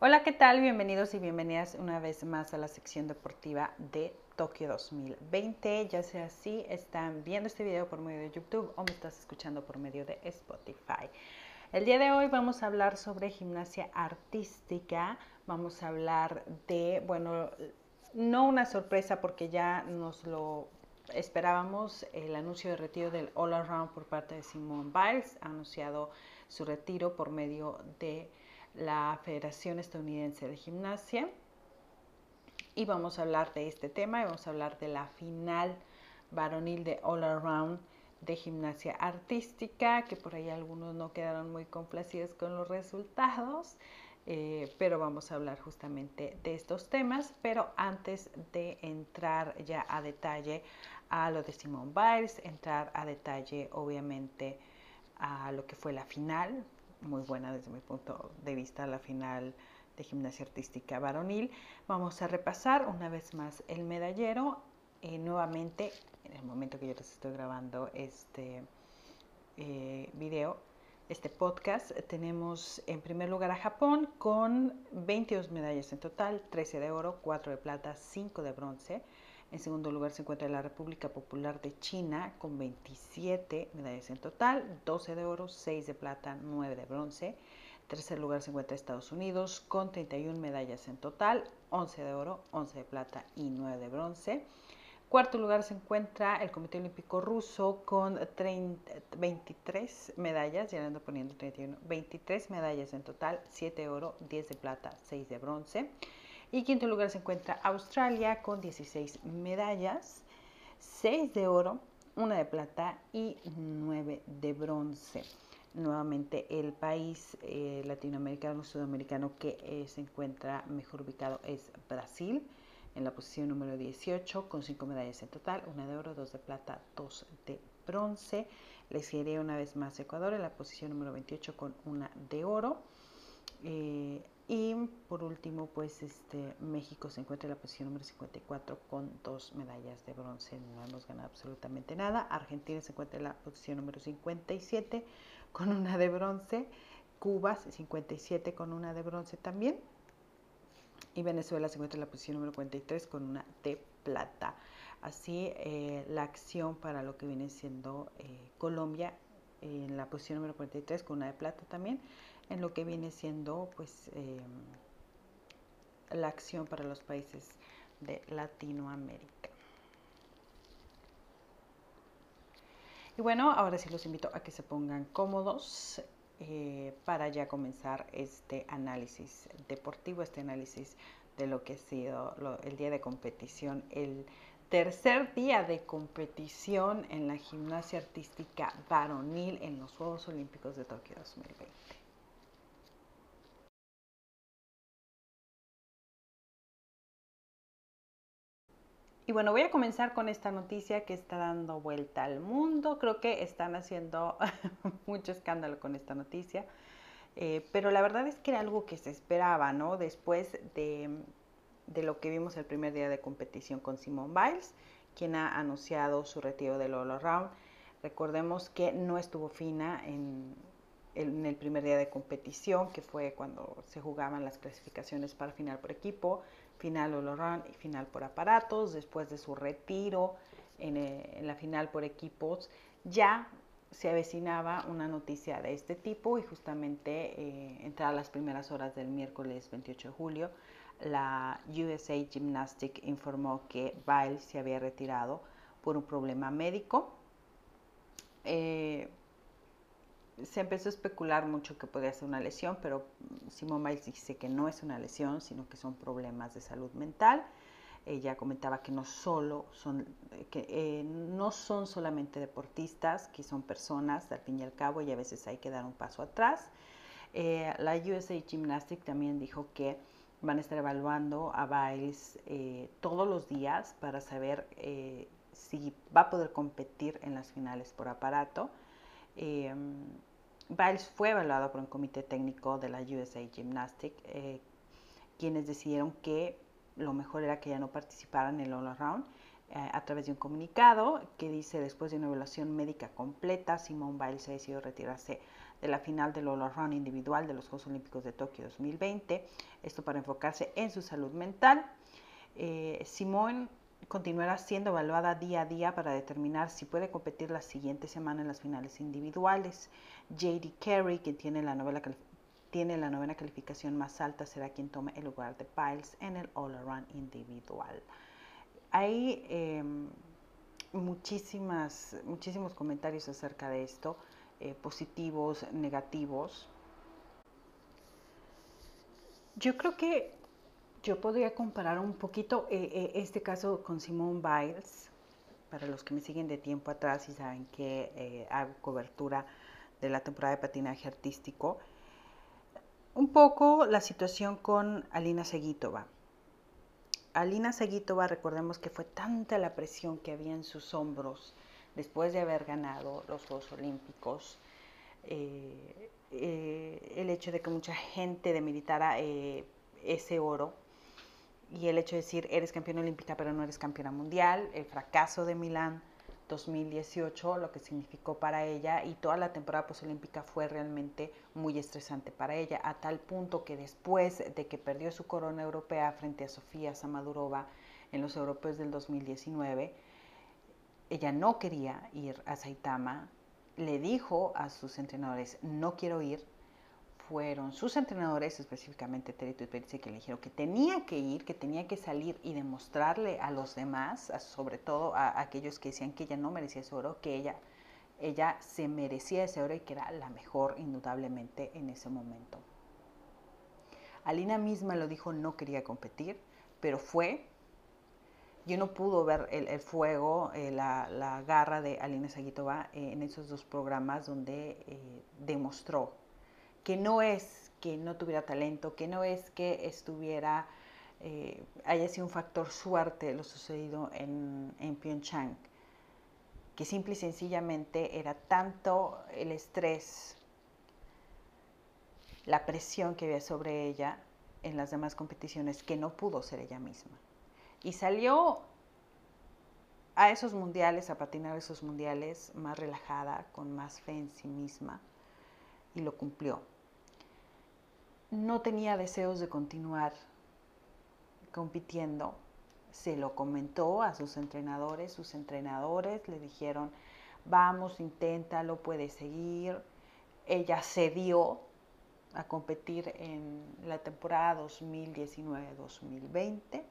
Hola, ¿qué tal? Bienvenidos y bienvenidas una vez más a la sección deportiva de Tokio 2020. Ya sea si están viendo este video por medio de YouTube o me estás escuchando por medio de Spotify. El día de hoy vamos a hablar sobre gimnasia artística. Vamos a hablar de, bueno, no una sorpresa porque ya nos lo esperábamos, el anuncio de retiro del All Around por parte de Simone Biles. Ha anunciado su retiro por medio de la Federación Estadounidense de Gimnasia. Y vamos a hablar de este tema y vamos a hablar de la final varonil de All Around de gimnasia artística, que por ahí algunos no quedaron muy complacidos con los resultados, eh, pero vamos a hablar justamente de estos temas. Pero antes de entrar ya a detalle a lo de Simone Biles, entrar a detalle obviamente a lo que fue la final, muy buena desde mi punto de vista la final de gimnasia artística varonil. Vamos a repasar una vez más el medallero. Eh, nuevamente, en el momento que yo les estoy grabando este eh, video, este podcast, tenemos en primer lugar a Japón con 22 medallas en total, 13 de oro, 4 de plata, 5 de bronce. En segundo lugar se encuentra la República Popular de China con 27 medallas en total, 12 de oro, 6 de plata, 9 de bronce. En tercer lugar se encuentra Estados Unidos con 31 medallas en total, 11 de oro, 11 de plata y 9 de bronce. Cuarto lugar se encuentra el Comité Olímpico Ruso con 23 medallas, ya ando poniendo 31, 23 medallas en total, 7 de oro, 10 de plata, 6 de bronce. Y quinto lugar se encuentra Australia con 16 medallas, 6 de oro, 1 de plata y 9 de bronce. Nuevamente el país eh, latinoamericano, sudamericano que eh, se encuentra mejor ubicado es Brasil en la posición número 18 con 5 medallas en total, 1 de oro, 2 de plata, 2 de bronce. Le seguiré una vez más Ecuador en la posición número 28 con 1 de oro. Eh, y por último, pues este, México se encuentra en la posición número 54 con dos medallas de bronce. No hemos ganado absolutamente nada. Argentina se encuentra en la posición número 57 con una de bronce. Cuba 57 con una de bronce también. Y Venezuela se encuentra en la posición número 43 con una de plata. Así, eh, la acción para lo que viene siendo eh, Colombia en la posición número 43 con una de plata también en lo que viene siendo pues em, la acción para los países de Latinoamérica. Y bueno, ahora sí los invito a que se pongan cómodos eh, para ya comenzar este análisis deportivo, este análisis de lo que ha sido el día de competición, el tercer día de competición en la gimnasia artística varonil en los Juegos Olímpicos de Tokio 2020. Y bueno, voy a comenzar con esta noticia que está dando vuelta al mundo. Creo que están haciendo mucho escándalo con esta noticia. Eh, pero la verdad es que era algo que se esperaba, ¿no? Después de, lo que vimos el primer día de competición con Simone Biles, quien ha anunciado su retiro del All Around. Recordemos que no estuvo fina en, en el primer día de competición, que fue cuando se jugaban las clasificaciones para final por equipo final all y final por aparatos, después de su retiro eh, en, la final por equipos, ya se avecinaba una noticia de este tipo y justamente eh, las primeras horas del miércoles 28 de julio, la USA Gymnastics informó que Biles se había retirado por un problema médico. Eh, se empezó a especular mucho que podía ser una lesión, pero Simone Biles dice que no es una lesión, sino que son problemas de salud mental. Ella comentaba que no solo son, que eh, no son solamente deportistas, que son personas al fin y al cabo y a veces hay que dar un paso atrás. Eh, la USA Gymnastics también dijo que van a estar evaluando a Biles eh, todos los días para saber si va a poder competir en las finales por aparato. Biles fue evaluado por un comité técnico de la USA Gymnastics, eh, quienes decidieron que lo mejor era que ya no participara en el All Around eh, a través de un comunicado que dice después de una evaluación médica completa, Simone Biles ha decidido retirarse de la final del all-around individual de los Juegos Olímpicos de Tokio 2020, esto para enfocarse en su salud mental. Eh, Simone continuará siendo evaluada día a día para determinar si puede competir la siguiente semana en las finales individuales. JD Carey, que tiene la, novela, tiene la novena calificación más alta, será quien tome el lugar de Piles en el all-around individual. Hay em, muchísimas, muchísimos comentarios acerca de esto. Eh, positivos, negativos. Yo creo que yo podría comparar un poquito eh, eh, este caso con Simone Biles, para los que me siguen de tiempo atrás y saben que hago cobertura de la temporada de patinaje artístico. Un poco la situación con Alina Seguitova. Alina Seguitova, recordemos que fue tanta la presión que había en sus hombros después de haber ganado los Juegos Olímpicos, eh, eh, el hecho de que mucha gente demeritara eh, ese oro y el hecho de decir eres campeona olímpica pero no eres campeona mundial, el fracaso de Milán 2018, lo que significó para ella y toda la temporada posolímpica fue realmente muy estresante para ella, a tal punto que después de que perdió su corona europea frente a Sofía Samadurova en los europeos del 2019, ella no quería ir a Saitama, le dijo a sus entrenadores, no quiero ir. Fueron sus entrenadores, específicamente Terito y que le dijeron que tenía que ir, que tenía que salir y demostrarle a los demás, sobre todo a, aquellos que decían que ella no merecía ese oro, que ella, ella se merecía ese oro y que era la mejor indudablemente en ese momento. Alina misma lo dijo, no quería competir, pero fue yo no pudo ver el, fuego, eh, la, garra de Alina Saguitova eh, en esos dos programas donde eh, demostró que no es que no tuviera talento, que no es que estuviera, haya sido un factor suerte lo sucedido en, en Pyeongchang, que simple y sencillamente era tanto el estrés, la presión que había sobre ella en las demás competiciones que no pudo ser ella misma. Y salió a esos mundiales, a patinar esos mundiales más relajada, con más fe en sí misma, y lo cumplió. No tenía deseos de continuar compitiendo, se lo comentó a sus entrenadores, sus entrenadores le dijeron, vamos, inténtalo, puedes seguir. Ella cedió a competir en la temporada 2019-2020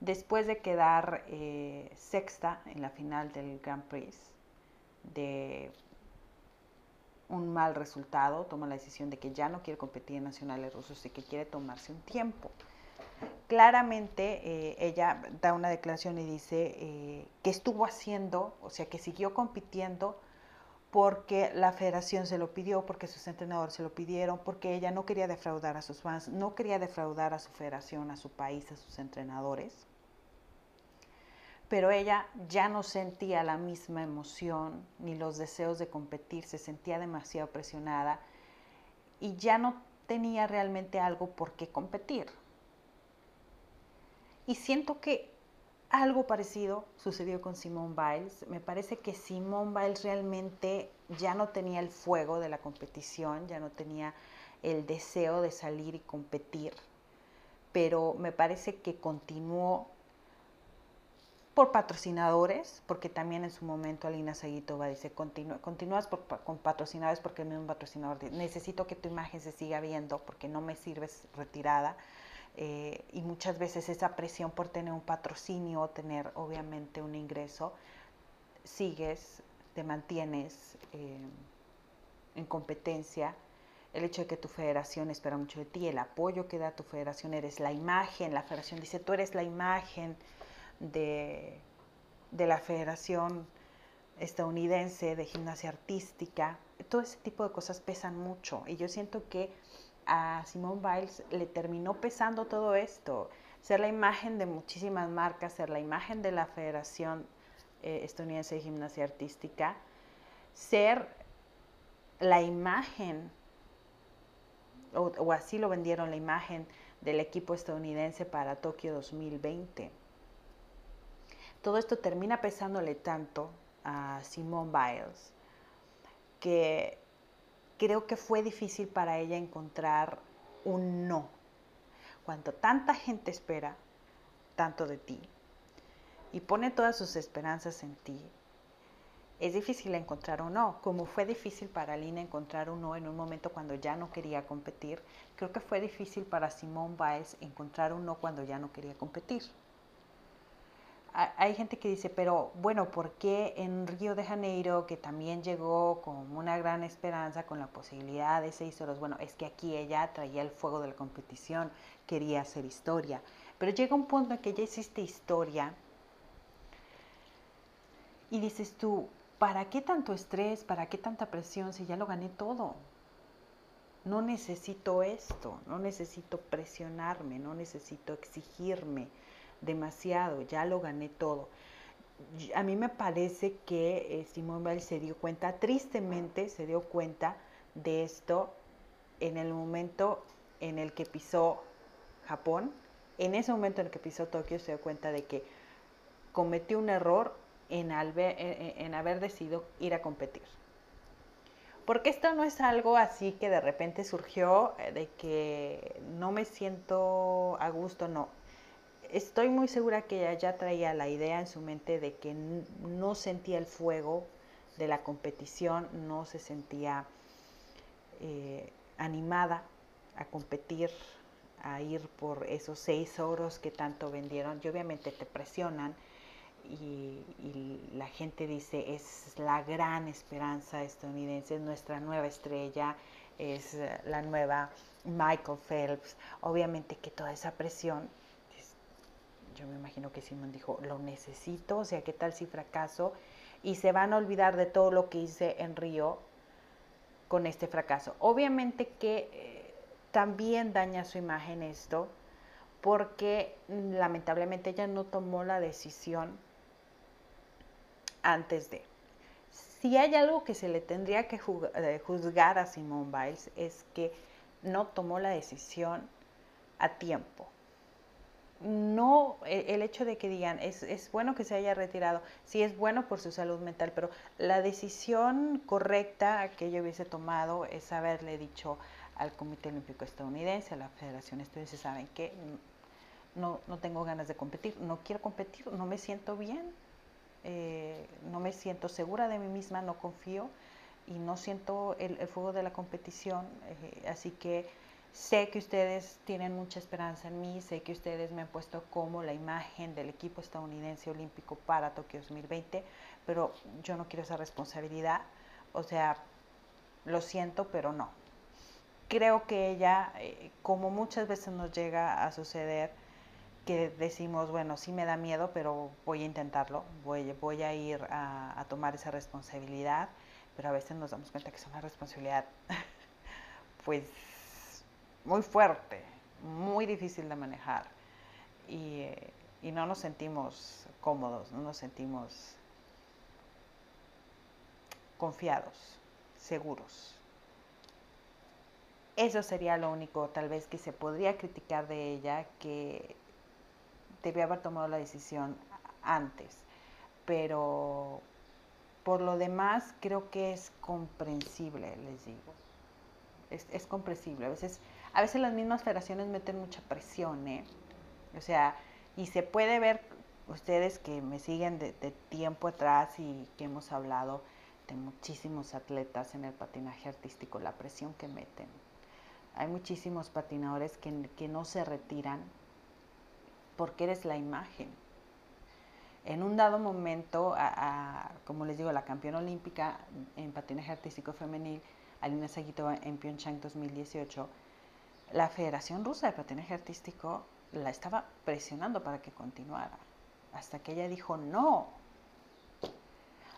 Después de quedar eh, sexta en la final del Grand Prix, de un mal resultado, toma la decisión de que ya no quiere competir en nacionales rusos y que quiere tomarse un tiempo. Claramente eh, ella da una declaración y dice eh, que estuvo haciendo, o sea, que siguió compitiendo porque la federación se lo pidió, porque sus entrenadores se lo pidieron, porque ella no quería defraudar a sus fans, no quería defraudar a su federación, a su país, a sus entrenadores pero ella ya no sentía la misma emoción ni los deseos de competir, se sentía demasiado presionada y ya no tenía realmente algo por qué competir. Y siento que algo parecido sucedió con Simone Biles. Me parece que Simone Biles realmente ya no tenía el fuego de la competición, ya no tenía el deseo de salir y competir, pero me parece que continuó por patrocinadores, porque también en su momento Alina Seguitova dice, continúas con patrocinadores porque el mismo patrocinador necesito que tu imagen se siga viendo porque no me sirves retirada. Eh, y muchas veces esa presión por tener un patrocinio tener obviamente un ingreso, sigues, te mantienes eh, en competencia. El hecho de que tu federación espera mucho de ti, el apoyo que da tu federación, eres la imagen, la federación dice, tú eres la imagen de, la Federación Estadounidense de Gimnasia Artística. Todo ese tipo de cosas pesan mucho y yo siento que a Simone Biles le terminó pesando todo esto, ser la imagen de muchísimas marcas, ser la imagen de la Federación eh, Estadounidense de Gimnasia Artística, ser la imagen, o así lo vendieron la imagen del equipo estadounidense para Tokio 2020 todo esto termina pesándole tanto a Simone Biles que creo que fue difícil para ella encontrar un no. Cuando tanta gente espera tanto de ti y pone todas sus esperanzas en ti, es difícil encontrar un no. Como fue difícil para Lina encontrar un no en un momento cuando ya no quería competir, creo que fue difícil para Simón Baez encontrar un no cuando ya no quería competir. Hay gente que dice, pero bueno, ¿por qué en Río de Janeiro, que también llegó con una gran esperanza, con la posibilidad de seis horas? Bueno, es que aquí ella traía el fuego de la competición, quería hacer historia. Pero llega un punto en que ya hiciste historia y dices tú, ¿para qué tanto estrés? ¿Para qué tanta presión si ya lo gané todo? No necesito esto, no necesito presionarme, no necesito exigirme demasiado, ya lo gané todo. A mí me parece que eh, Simón Bell se dio cuenta, tristemente se dio cuenta de esto en el momento en el que pisó Japón. En ese momento en el que pisó Tokio se dio cuenta de que cometió un error en, en, haber decidido ir a competir. Porque esto no es algo así que de repente surgió eh, de que no me siento a gusto, no. Estoy muy segura que ella ya traía la idea en su mente de que no sentía el fuego de la competición, no se sentía eh, animada a competir, a ir por esos seis oros que tanto vendieron y obviamente te presionan y, la gente dice es la gran esperanza estadounidense, es nuestra nueva estrella, es la nueva Michael Phelps. Obviamente que toda esa presión, yo me imagino que Simon dijo, lo necesito, o sea, ¿qué tal si fracaso? Y se van a olvidar de todo lo que hice en Río con este fracaso. Obviamente que eh, también daña su imagen esto, porque mm, lamentablemente ella no tomó la decisión antes de. Si hay algo que se le tendría que eh, juzgar a Simone Biles es que no tomó la decisión a tiempo. No, e, el hecho de que digan, es, es bueno que se haya retirado, sí es bueno por su salud mental, pero la decisión correcta que ella hubiese tomado es haberle dicho al Comité Olímpico Estadounidense, a la Federación Estadounidense, saben que no, no tengo ganas de competir, no quiero competir, no me siento bien, eh, no me siento segura de mí misma, no confío y no siento el, fuego de la competición, eh, así que sé que ustedes tienen mucha esperanza en mí, sé que ustedes me han puesto como la imagen del equipo estadounidense olímpico para Tokio 2020, pero yo no quiero esa responsabilidad, o sea, lo siento, pero no. Creo que ella, eh, como muchas veces nos llega a suceder, que decimos, bueno, sí me da miedo, pero voy a intentarlo, voy, voy a ir a, tomar esa responsabilidad, pero a veces nos damos cuenta que es una responsabilidad, pues, muy fuerte, muy difícil de manejar y, y no nos sentimos cómodos, no nos sentimos confiados, seguros. Eso sería lo único tal vez que se podría criticar de ella, que debía haber tomado la decisión antes, pero por lo demás creo que es comprensible, les digo. Es, comprensible. A veces, a veces las mismas federaciones meten mucha presión, ¿eh? O sea, y se puede ver, ustedes que me siguen de, tiempo atrás y que hemos hablado de muchísimos atletas en el patinaje artístico, la presión que meten. Hay muchísimos patinadores que, que no se retiran porque eres la imagen. En un dado momento, como les digo, la campeona olímpica en patinaje artístico femenil, Alina Sagitova, en Pyeongchang 2018, la Federación Rusa de Patinaje Artístico la estaba presionando para que continuara, hasta que ella dijo no.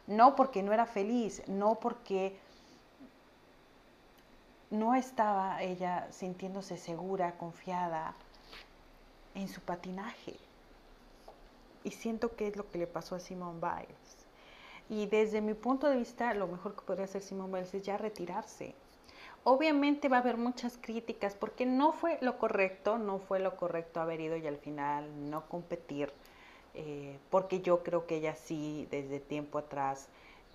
No porque no era feliz, no porque no estaba ella sintiéndose segura, confiada, en su patinaje. Y siento que es lo que le pasó a Simone Biles. Y desde mi punto de vista, lo mejor que podría hacer Simone Biles es ya retirarse. Obviamente va a haber muchas críticas porque no fue lo correcto, no fue lo correcto haber ido y al final no competir, eh, porque yo creo que ella sí, desde tiempo atrás,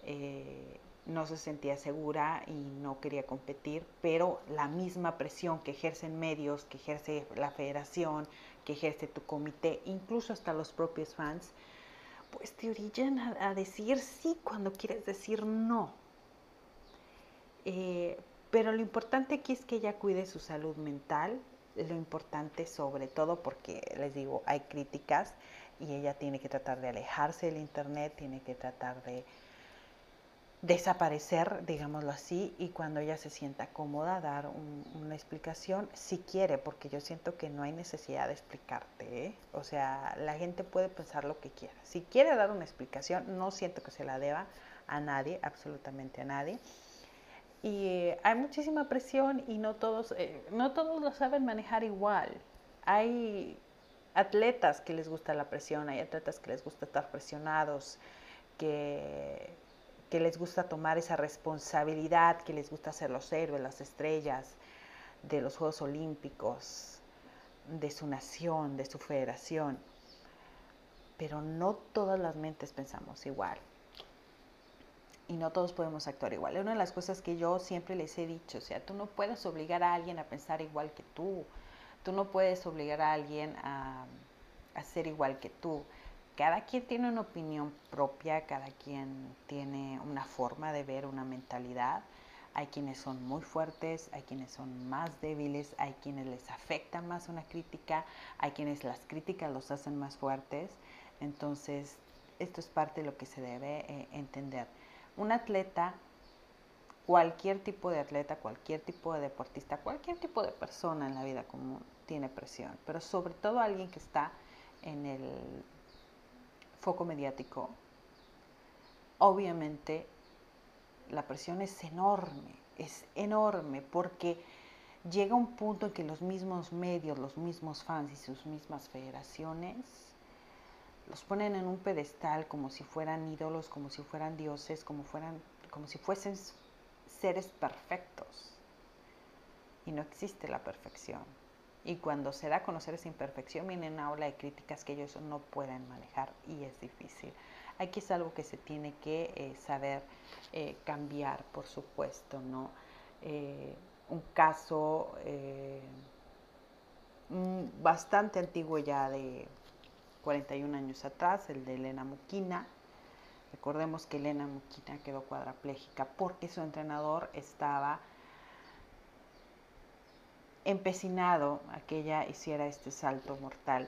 eh, no se sentía segura y no quería competir, pero la misma presión que ejercen medios, que ejerce la federación, que ejerce tu comité, incluso hasta los propios fans, pues te orillan a, decir sí cuando quieres decir no. Eh, pero lo importante aquí es que ella cuide su salud mental, lo importante sobre todo porque les digo, hay críticas y ella tiene que tratar de alejarse del internet, tiene que tratar de desaparecer, digámoslo así, y cuando ella se sienta cómoda dar una explicación, si quiere, porque yo siento que no hay necesidad de explicarte, ¿eh? o sea, la gente puede pensar lo que quiera. Si quiere dar una explicación, no siento que se la deba a nadie, absolutamente a nadie. Y eh, hay muchísima presión y no todos, eh, no todos lo saben manejar igual. Hay atletas que les gusta la presión, hay atletas que les gusta estar presionados, que que les gusta tomar esa responsabilidad, que les gusta ser los héroes, las estrellas de los Juegos Olímpicos, de su nación, de su federación. Pero no todas las mentes pensamos igual. Y no todos podemos actuar igual. Es una de las cosas que yo siempre les he dicho. O sea, tú no puedes obligar a alguien a pensar igual que tú. Tú no puedes obligar a alguien a, a ser igual que tú cada quien tiene una opinión propia, cada quien tiene una forma de ver, una mentalidad. Hay quienes son muy fuertes, hay quienes son más débiles, hay quienes les afecta más una crítica, hay quienes las críticas los hacen más fuertes. Entonces, esto es parte de lo que se debe eh, entender. Un atleta, cualquier tipo de atleta, cualquier tipo de deportista, cualquier tipo de persona en la vida común tiene presión, pero sobre todo alguien que está en el foco mediático, obviamente la presión es enorme, es enorme, porque llega un punto en que los mismos medios, los mismos fans y sus mismas federaciones los ponen en un pedestal como si fueran ídolos, como si fueran dioses, como, fueran, como si fuesen seres perfectos. Y no existe la perfección. Y cuando se da a conocer esa imperfección, viene una ola de críticas que ellos no pueden manejar y es difícil. Aquí es algo que se tiene que eh, saber eh, cambiar, por supuesto, ¿no? Eh, un caso bastante antiguo ya de 41 años atrás, el de Elena Muquina. Recordemos que Elena Muquina quedó cuadraplégica porque su entrenador estaba empecinado a que ella hiciera este salto mortal.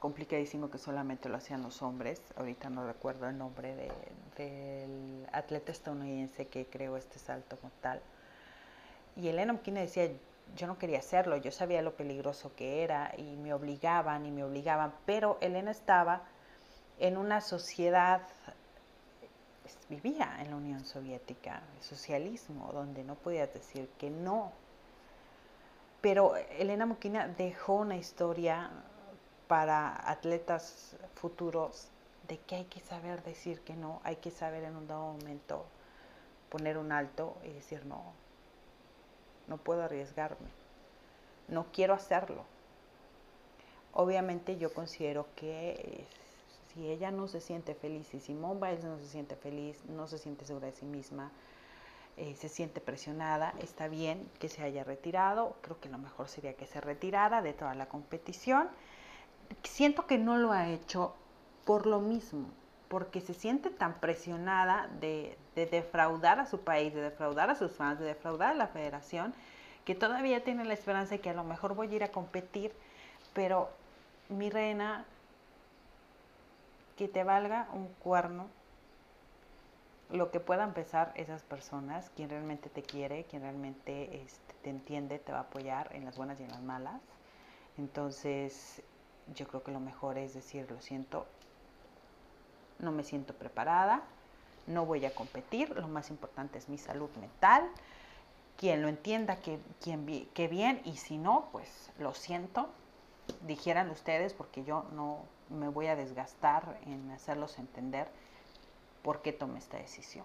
Complicadísimo que solamente lo hacían los hombres. Ahorita no recuerdo el nombre del atleta estadounidense que creó este salto mortal. Y Elena Mkina decía, yo no quería hacerlo, yo sabía lo peligroso que era y me obligaban y me obligaban, pero Elena estaba en una sociedad, pues, vivía en la Unión Soviética, el socialismo, donde no podías decir que no. Pero Elena Moquina dejó una historia para atletas futuros de que hay que saber decir que no, hay que saber en un dado momento poner un alto y decir no, no puedo arriesgarme, no quiero hacerlo. Obviamente yo considero que si ella no se siente feliz, y Simone Biles no se siente feliz, no se siente segura de sí misma, eh, se siente presionada, está bien que se haya retirado, creo que lo mejor sería que se retirara de toda la competición. Siento que no lo ha hecho por lo mismo, porque se siente tan presionada de, defraudar a su país, de defraudar a sus fans, de defraudar a la federación, que todavía tiene la esperanza de que a lo mejor voy a ir a competir, pero mi reina, que te valga un cuerno lo que puedan pensar esas personas, quien realmente te quiere, quien realmente este, te entiende, te va a apoyar en las buenas y en las malas. Entonces, yo creo que lo mejor es decir, lo siento, no me siento preparada, no voy a competir, lo más importante es mi salud mental. Quien lo entienda, que, que bien, y si no, pues lo siento, dijeran ustedes, porque yo no me voy a desgastar en hacerlos entender por qué toma esta decisión.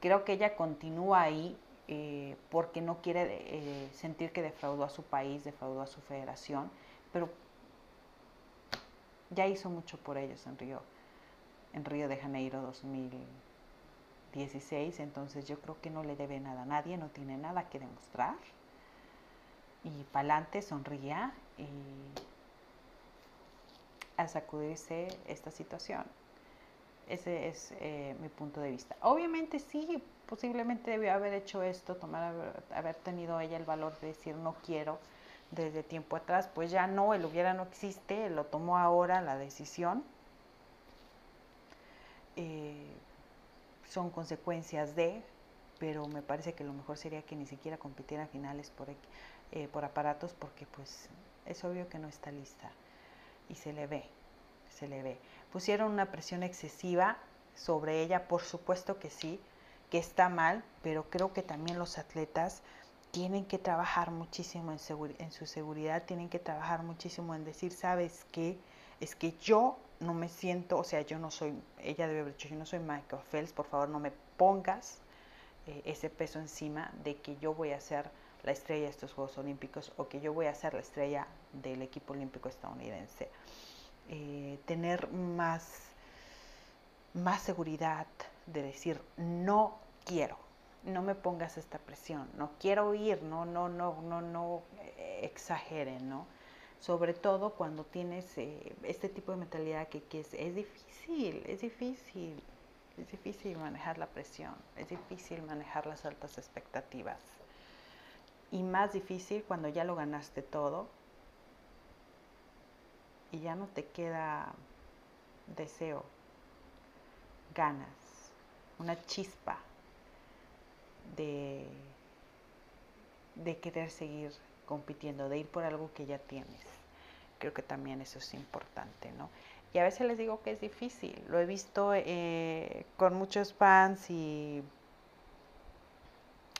Creo que ella continúa ahí eh, porque no quiere eh, sentir que defraudó a su país, defraudó a su federación, pero ya hizo mucho por ellos en Río, en Río de Janeiro 2016. 16, entonces yo creo que no le debe nada a nadie, no tiene nada que demostrar. Y para adelante sonría y a sacudirse esta situación. Ese es eh, mi punto de vista. Obviamente sí, posiblemente debió haber hecho esto, haber tenido ella el valor de decir no quiero desde tiempo atrás, pues ya no, el hubiera no existe, lo tomó ahora la decisión. Eh, son consecuencias de, pero me parece que lo mejor sería que ni siquiera compitiera finales por, eh, por aparatos porque pues es obvio que no está lista y se le ve, se le ve. Pusieron una presión excesiva sobre ella, por supuesto que sí, que está mal, pero creo que también los atletas tienen que trabajar muchísimo en, en su seguridad, tienen que trabajar muchísimo en decir, ¿sabes qué? Es que yo no me siento, o sea, yo no soy, ella debe haber dicho, yo no soy Michael Phelps, por favor no me pongas eh, ese peso encima de que yo voy a ser la estrella de estos Juegos Olímpicos o que yo voy a ser la estrella del equipo olímpico estadounidense. Eh, tener más, más seguridad de decir, no quiero, no me pongas esta presión, no quiero ir, no, no, no, no, no eh, exageren, ¿no? Sobre todo cuando tienes eh, este tipo de mentalidad que, es, es difícil, es difícil, es difícil manejar la presión, es difícil manejar las altas expectativas. Y más difícil cuando ya lo ganaste todo y ya no te queda deseo, ganas, una chispa de, de querer seguir compitiendo, de ir por algo que ya tienes. Creo que también eso es importante, ¿no? Y a veces les digo que es difícil. Lo he visto eh, con muchos fans y,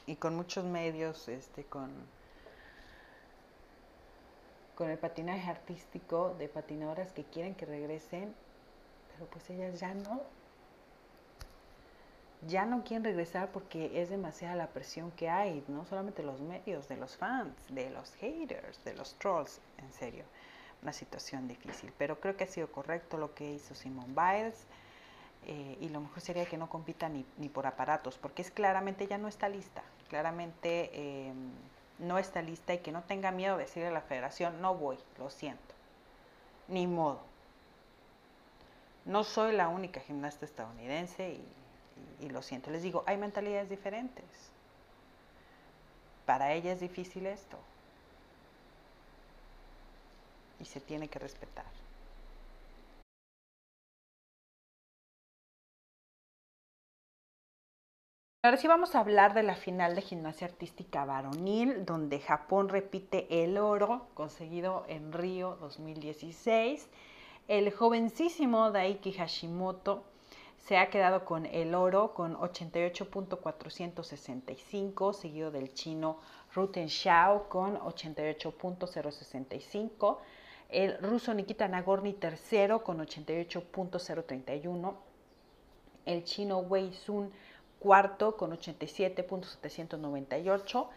y con muchos medios, este, con, con el patinaje artístico de patinadoras que quieren que regresen, pero pues ellas ya no. Ya no quieren regresar porque es demasiada la presión que hay, no solamente los medios, de los fans, de los haters, de los trolls, en serio, una situación difícil. Pero creo que ha sido correcto lo que hizo Simone Biles eh, y lo mejor sería que no compita ni, ni, por aparatos, porque es claramente ya no está lista, claramente... Eh, no está lista y que no tenga miedo de decirle a la federación, no voy, lo siento. Ni modo. No soy la única gimnasta estadounidense y, y, lo siento. Les digo, hay mentalidades diferentes. Para ella es difícil esto. Y se tiene que respetar. Ahora sí vamos a hablar de la final de gimnasia artística varonil, donde Japón repite el oro conseguido en Río 2016. El jovencísimo Daiki Hashimoto se ha quedado con el oro con 88.465, seguido del chino Ruten Xiao con 88.065. El ruso Nikita Nagorny tercero con 88.031. El chino Wei Sun cuarto con 87.798,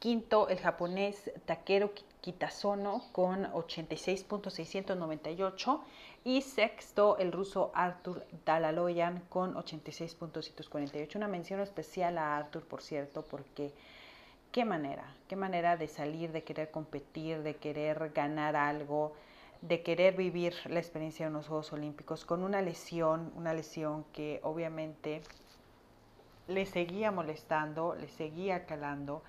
quinto el japonés Takeru Kitazono con 86.698 y sexto el ruso Arthur Dalaloyan con 86.248. Una mención especial a Arthur, por cierto, porque qué manera, qué manera de salir, de querer competir, de querer ganar algo, de querer vivir la experiencia de los Juegos Olímpicos con una lesión, una lesión que obviamente le seguía molestando, le seguía calando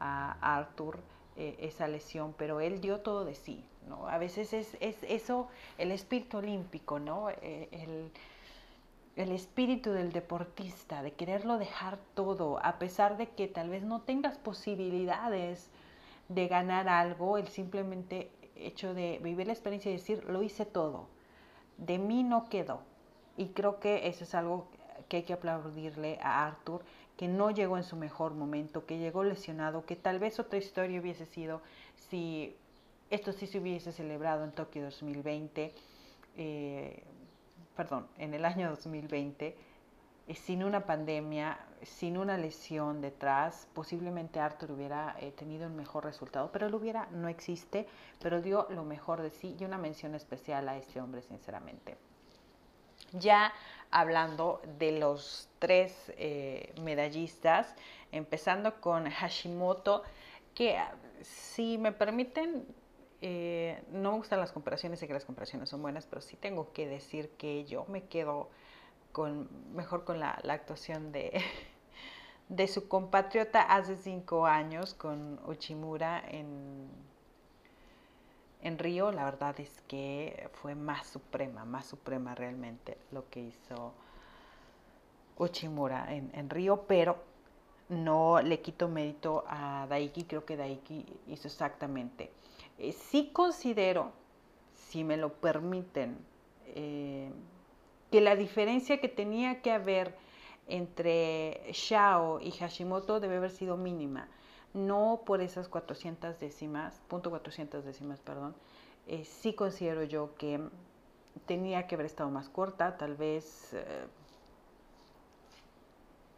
a Arthur eh, esa lesión, pero él dio todo de sí, ¿no? A veces es, eso el espíritu olímpico, ¿no? Eh, el, el espíritu del deportista, de quererlo dejar todo, a pesar de que tal vez no tengas posibilidades de ganar algo, el simplemente hecho de vivir la experiencia y decir, lo hice todo, de mí no quedó. Y creo que eso es algo que hay que aplaudirle a Arthur, que no llegó en su mejor momento, que llegó lesionado, que tal vez otra historia hubiese sido si esto sí se hubiese celebrado en Tokio 2020, eh, perdón, en el año 2020, eh, sin una pandemia, sin una lesión detrás, posiblemente Arthur hubiera eh, tenido un mejor resultado, pero él hubiera, no existe, pero dio lo mejor de sí y una mención especial a este hombre, sinceramente. Ya hablando de los tres eh, medallistas, empezando con Hashimoto, que si me permiten, eh, no me gustan las comparaciones, sé que las comparaciones son buenas, pero sí tengo que decir que yo me quedo con, mejor con la, actuación de, de su compatriota hace cinco años con Uchimura en, en Río. La verdad es que fue más suprema, más suprema realmente lo que hizo Uchimura en, en Río, pero no le quito mérito a Daiki, creo que Daiki hizo exactamente. Eh, sí considero, si me lo permiten, eh, que la diferencia que tenía que haber entre Shao y Hashimoto debe haber sido mínima, no por esas 400 décimas, punto 400 décimas, perdón. Eh, sí considero yo que tenía que haber estado más corta, tal vez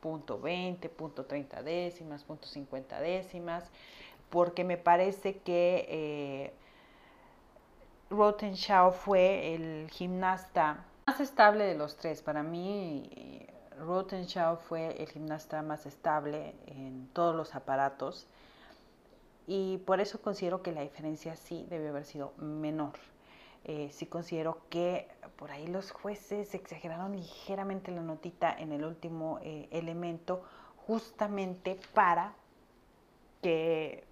punto 20, punto 30 décimas, punto 50 décimas, porque me parece que eh, Rotenshaw fue el gimnasta más estable de los tres. Para mí, Rotenshaw fue el gimnasta más estable en todos los aparatos y por eso considero que la diferencia sí debe haber sido menor. Eh, sí considero que por ahí los jueces exageraron ligeramente la notita en el último eh, elemento justamente para que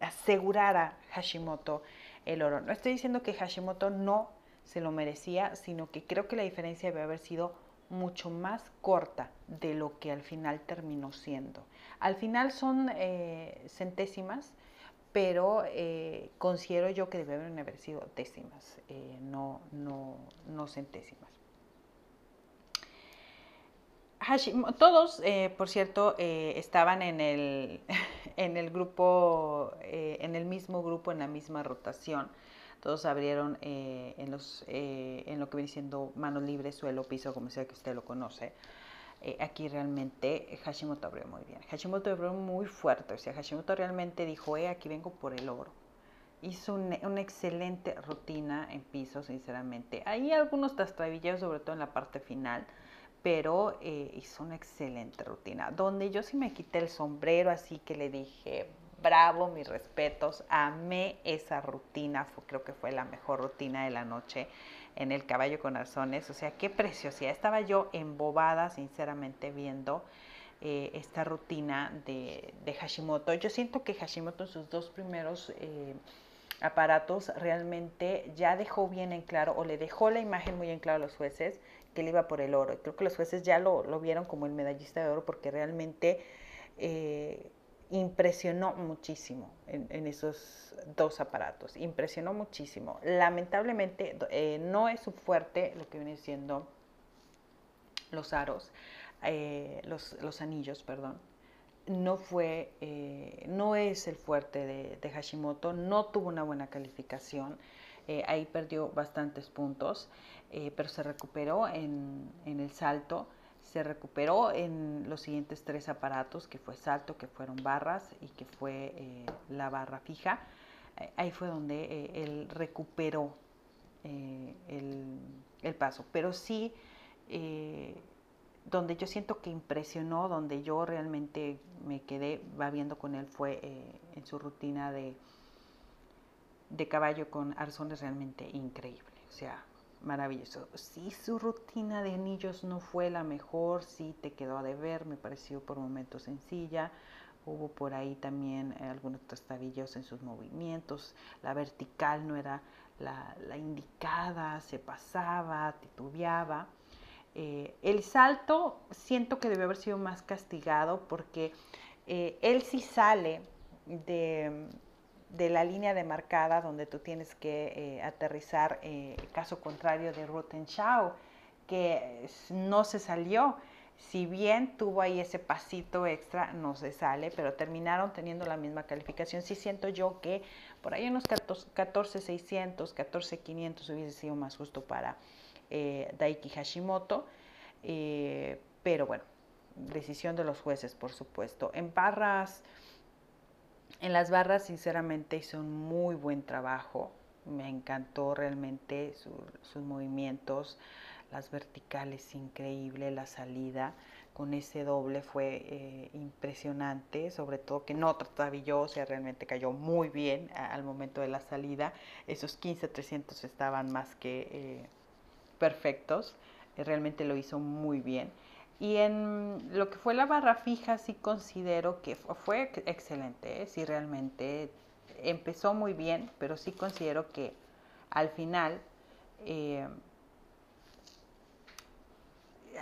asegurara Hashimoto el oro. No estoy diciendo que Hashimoto no se lo merecía, sino que creo que la diferencia debe haber sido mucho más corta de lo que al final terminó siendo. Al final son eh, centésimas, pero eh, considero yo que deben haber sido décimas, eh, no, no, no, centésimas. todos, eh, por cierto, estaban en el, en el grupo, en el mismo grupo, en la misma rotación. Todos abrieron en, los, en lo que viene siendo mano libre, suelo, piso, como sea que usted lo conoce. Eh, aquí realmente Hashimoto abrió muy bien. Hashimoto abrió muy fuerte, o sea, Hashimoto realmente dijo, eh, aquí vengo por el oro. Hizo una excelente rutina en piso, sinceramente. Hay algunos trastrabilleos, sobre todo en la parte final, pero eh, hizo una excelente rutina. Donde yo sí me quité el sombrero, así que le dije, bravo, mis respetos, amé esa rutina, creo que fue la mejor rutina de la noche en el caballo con arzones, o sea, qué preciosidad. Estaba yo embobada, sinceramente, viendo eh, esta rutina de, Hashimoto. Yo siento que Hashimoto en sus dos primeros eh, aparatos realmente ya dejó bien en claro, o le dejó la imagen muy en claro a los jueces, que él iba por el oro. Creo que los jueces ya lo, vieron como el medallista de oro porque realmente... Eh, impresionó muchísimo en, esos dos aparatos, impresionó muchísimo. Lamentablemente eh, no es su fuerte lo que viene siendo los aros, eh, los, anillos, perdón. No fue, eh, no es el fuerte de, Hashimoto, no tuvo una buena calificación, ahí perdió bastantes puntos, pero se recuperó en, en el salto se recuperó en los siguientes tres aparatos, que fue salto, que fueron barras y que fue eh, la barra fija. Eh, ahí fue donde eh, él recuperó el, el, paso. Pero sí, donde yo siento que impresionó, donde yo realmente me quedé viendo con él fue en su rutina de, de caballo con arzones realmente increíble. O sea, maravilloso. Si su rutina de anillos no fue la mejor, sí te quedó a deber, me pareció por momentos sencilla. Hubo por ahí también eh, algunos trastabillos en sus movimientos. La vertical no era la, indicada, se pasaba, titubeaba. Eh, el salto siento que debe haber sido más castigado porque eh, él sí sale de, de la línea demarcada donde tú tienes que eh, aterrizar, eh, caso contrario de Rotenshaw, que no se salió. Si bien tuvo ahí ese pasito extra, no se sale, pero terminaron teniendo la misma calificación. Sí siento yo que por ahí unos 14,600, 14,500 hubiese sido más justo para eh, Daiki Hashimoto. pero bueno, decisión de los jueces, por supuesto. En barras en las barras, sinceramente, hizo un muy buen trabajo. Me encantó realmente sus movimientos, las verticales increíble, la salida con ese doble fue eh, impresionante, sobre todo que no trastabilló, o sea, realmente cayó muy bien al momento de la salida. Esos 15-300 estaban más que eh, perfectos, eh, realmente lo hizo muy bien. Y en lo que fue la barra fija, sí considero que fue excelente, sí realmente empezó muy bien, pero sí considero que al final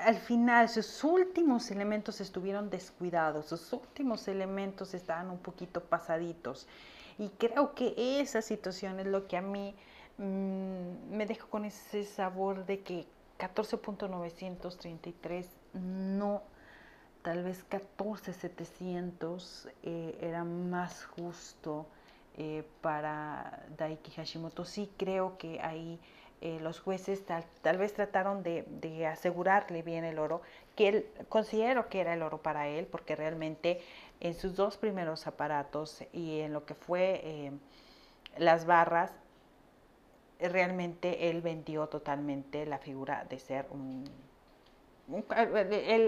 al final sus últimos elementos estuvieron descuidados, sus últimos elementos estaban un poquito pasaditos. Y creo que esa situación es lo que a mí mm, me deja con ese sabor de que 14.933 no, tal vez 14.700 eh, era más justo eh, para Daiki Hashimoto. Sí creo que ahí eh, los jueces tal, vez trataron de, asegurarle bien el oro, que él considero que era el oro para él, porque realmente en sus dos primeros aparatos y en lo que fue eh, las barras, realmente él vendió totalmente la figura de ser un,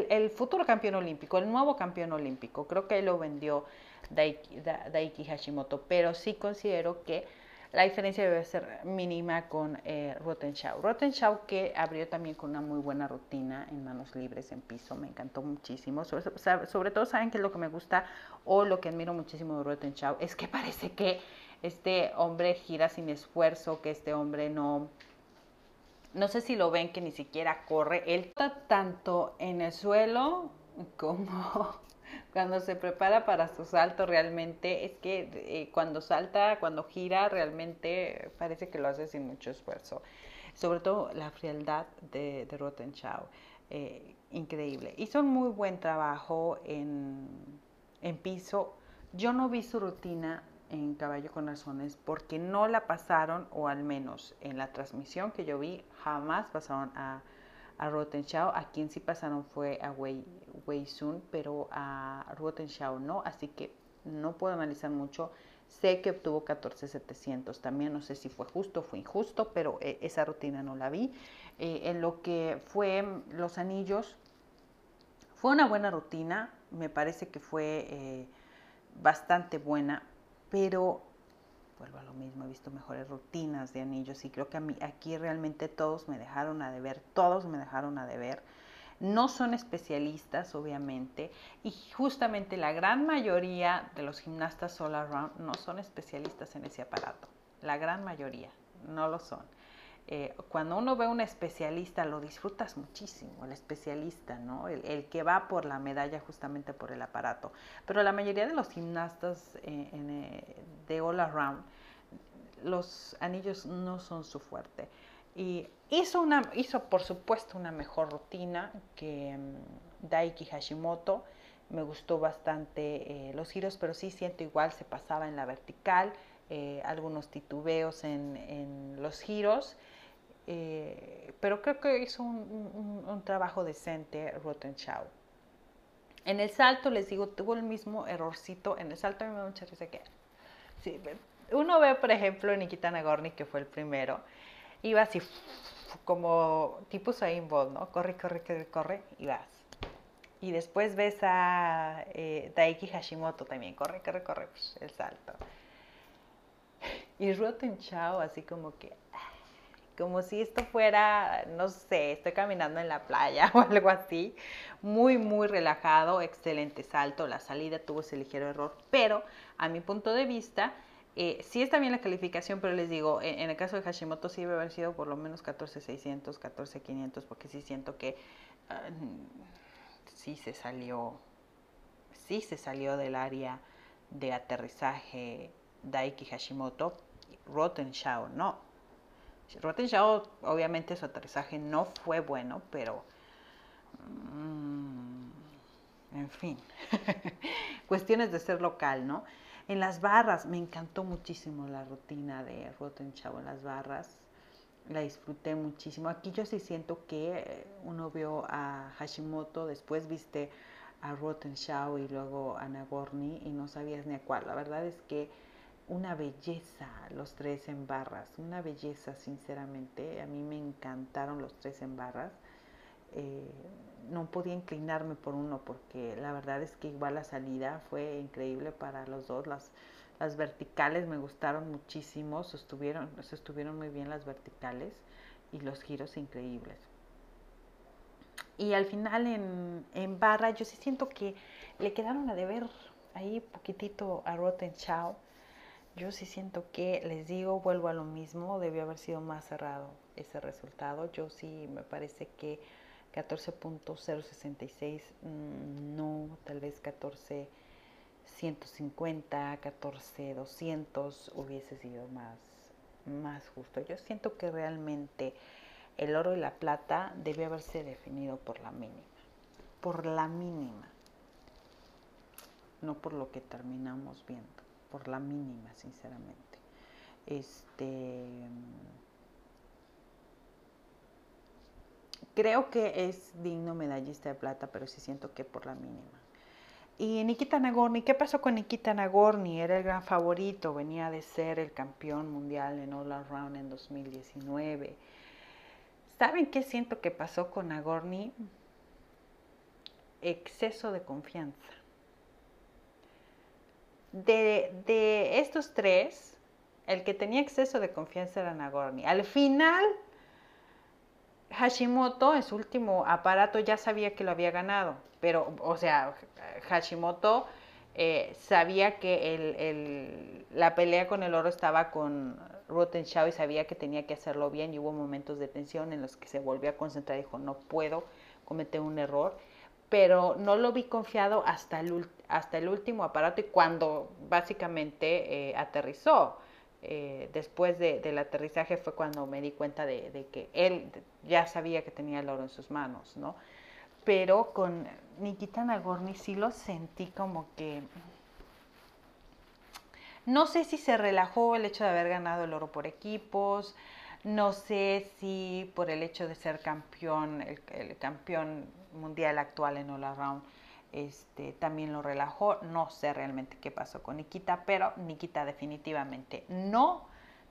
el, futuro campeón olímpico, el nuevo campeón olímpico. Creo que lo vendió Daiki, Daiki Hashimoto, pero sí considero que la diferencia debe ser mínima con eh, Rottenshaw. Rottenshaw que abrió también con una muy buena rutina en manos libres en piso, me encantó muchísimo. Sobre, todo saben que lo que me gusta o lo que admiro muchísimo de Rottenshaw es que parece que este hombre gira sin esfuerzo, que este hombre no... No sé si lo ven que ni siquiera corre. Él está tanto en el suelo como cuando se prepara para su salto realmente es que eh, cuando salta, cuando gira realmente parece que lo hace sin mucho esfuerzo. Sobre todo la frialdad de, de Rottenschau, eh, increíble. Hizo un muy buen trabajo en, en piso. Yo no vi su rutina en Caballo con Razones porque no la pasaron, o al menos en la transmisión que yo vi, jamás pasaron a a Rottenschau. A quien sí pasaron fue a Wei, Wei Sun, pero a Rottenschau no, así que no puedo analizar mucho. Sé que obtuvo 14,700 también, no sé si fue justo o fue injusto, pero eh, esa rutina no la vi. Eh, en lo que fue los anillos, fue una buena rutina, me parece que fue eh, bastante buena, pero vuelvo a lo mismo, he visto mejores rutinas de anillos y creo que a mí aquí realmente todos me dejaron a deber, todos me dejaron a deber. No son especialistas, obviamente, y justamente la gran mayoría de los gimnastas all around no son especialistas en ese aparato. La gran mayoría no lo son. Eh, cuando uno ve a un especialista lo disfrutas muchísimo, el especialista, ¿no? El, que va por la medalla justamente por el aparato. Pero la mayoría de los gimnastas eh, eh, de all around, los anillos no son su fuerte. Y hizo, una, hizo por supuesto una mejor rutina que mm, Daiki Hashimoto. Me gustó bastante los giros, pero sí siento igual se pasaba en la vertical, algunos titubeos en, en los giros. Eh, pero creo que hizo un, trabajo decente Rottenschau. En el salto, les digo, tuvo el mismo errorcito. En el salto a mí me da mucha risa que... uno ve, por ejemplo, Nikita Nagorny, que fue el primero, iba así como tipo Usain Bolt, ¿no? Corre, corre, corre, corre, y vas. Y después ves a eh, Daiki Hashimoto también, corre, corre, corre, pues, el salto. Y Rottenschau así como que como si esto fuera, no sé, estoy caminando en la playa o algo así, muy, muy relajado, excelente salto, la salida tuvo ese ligero error, pero a mi punto de vista, eh, sí está bien la calificación, pero les digo, en, el caso de Hashimoto sí debe haber sido por lo menos 14.600, 14.500, porque sí siento que ah, sí se salió, sí se salió del área de aterrizaje Daiki Hashimoto, Rottenschau no, Rottenschau, obviamente su aterrizaje no fue bueno, pero... Mm, en fin, cuestiones de ser local, ¿no? En las barras, me encantó muchísimo la rutina de Rottenschau en las barras. La disfruté muchísimo. Aquí yo sí siento que uno vio a Hashimoto, después viste a Rottenschau y luego a Nagorny y no sabías ni a cuál. La verdad es que una belleza los tres en barras, una belleza sinceramente. A mí me encantaron los tres en barras. Eh, no podía inclinarme por uno porque la verdad es que igual la salida fue increíble para los dos. Las, las verticales me gustaron muchísimo, sostuvieron, sostuvieron muy bien las verticales y los giros increíbles. Y al final en, en barra yo sí siento que le quedaron a deber ahí poquitito a Rotten Chow. Yo sí siento que, les digo, vuelvo a lo mismo, debió haber sido más cerrado ese resultado. Yo sí me parece que 14.066, mm, no, tal vez 14.150, 14.200 hubiese sido más, más justo. Yo siento que realmente el oro y la plata debió haberse definido por la mínima, por la mínima, no por lo que terminamos viendo, por la mínima, sinceramente. Este creo que es digno medallista de plata, pero sí siento que por la mínima. Y Nikita Nagorny, ¿qué pasó con Nikita Nagorny? Era el gran favorito, venía de ser el campeón mundial en All Around en 2019. ¿Saben qué siento que pasó con Nagorny? Exceso de confianza. De, de estos tres, el que tenía exceso de confianza era Nagorny. Al final Hashimoto en su último aparato ya sabía que lo había ganado, pero, o sea, Hashimoto eh, sabía que el, la pelea con el oro estaba con Rotten Shaw y sabía que tenía que hacerlo bien y hubo momentos de tensión en los que se volvió a concentrar y dijo, no puedo cometer un error, pero no lo vi confiado hasta el, hasta el último aparato y cuando básicamente eh, aterrizó. Eh, después del aterrizaje fue cuando me di cuenta de, que él ya sabía que tenía el oro en sus manos, ¿no? Pero con Nikita Nagorny sí lo sentí como que... No sé si se relajó el hecho de haber ganado el oro por equipos, no sé si por el hecho de ser campeón, el, el campeón mundial actual en All Around, este, también lo relajó. No sé realmente qué pasó con Nikita, pero Nikita definitivamente no